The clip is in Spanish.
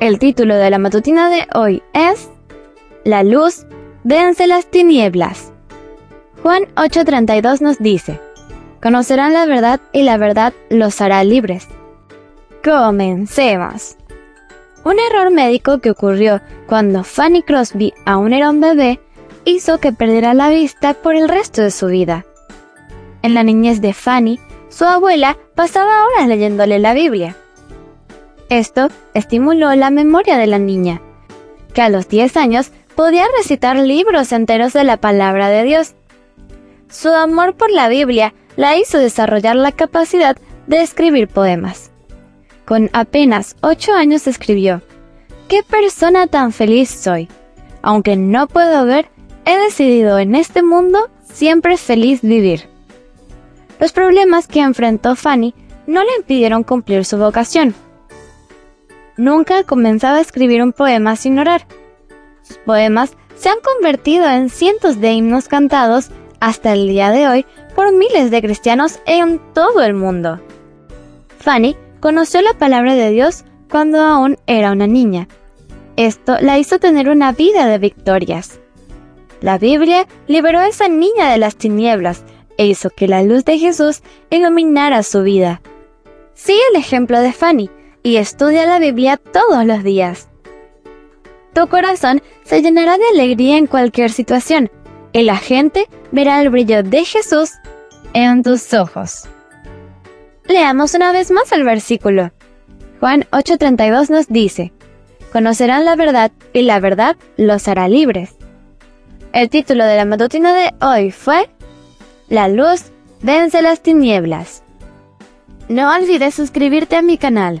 El título de la matutina de hoy es La luz vence las tinieblas. Juan 8:32 nos dice, Conocerán la verdad y la verdad los hará libres. Comencemos. Un error médico que ocurrió cuando Fanny Crosby aún era un bebé hizo que perdiera la vista por el resto de su vida. En la niñez de Fanny, su abuela pasaba horas leyéndole la Biblia. Esto estimuló la memoria de la niña, que a los 10 años podía recitar libros enteros de la palabra de Dios. Su amor por la Biblia la hizo desarrollar la capacidad de escribir poemas. Con apenas 8 años escribió, ¡Qué persona tan feliz soy! Aunque no puedo ver, he decidido en este mundo siempre feliz vivir. Los problemas que enfrentó Fanny no le impidieron cumplir su vocación. Nunca comenzaba a escribir un poema sin orar. Sus poemas se han convertido en cientos de himnos cantados hasta el día de hoy por miles de cristianos en todo el mundo. Fanny conoció la palabra de Dios cuando aún era una niña. Esto la hizo tener una vida de victorias. La Biblia liberó a esa niña de las tinieblas e hizo que la luz de Jesús iluminara su vida. Sigue el ejemplo de Fanny y estudia la Biblia todos los días. Tu corazón se llenará de alegría en cualquier situación y la gente verá el brillo de Jesús en tus ojos. Leamos una vez más el versículo. Juan 8:32 nos dice, Conocerán la verdad y la verdad los hará libres. El título de la matutina de hoy fue La luz vence las tinieblas. No olvides suscribirte a mi canal.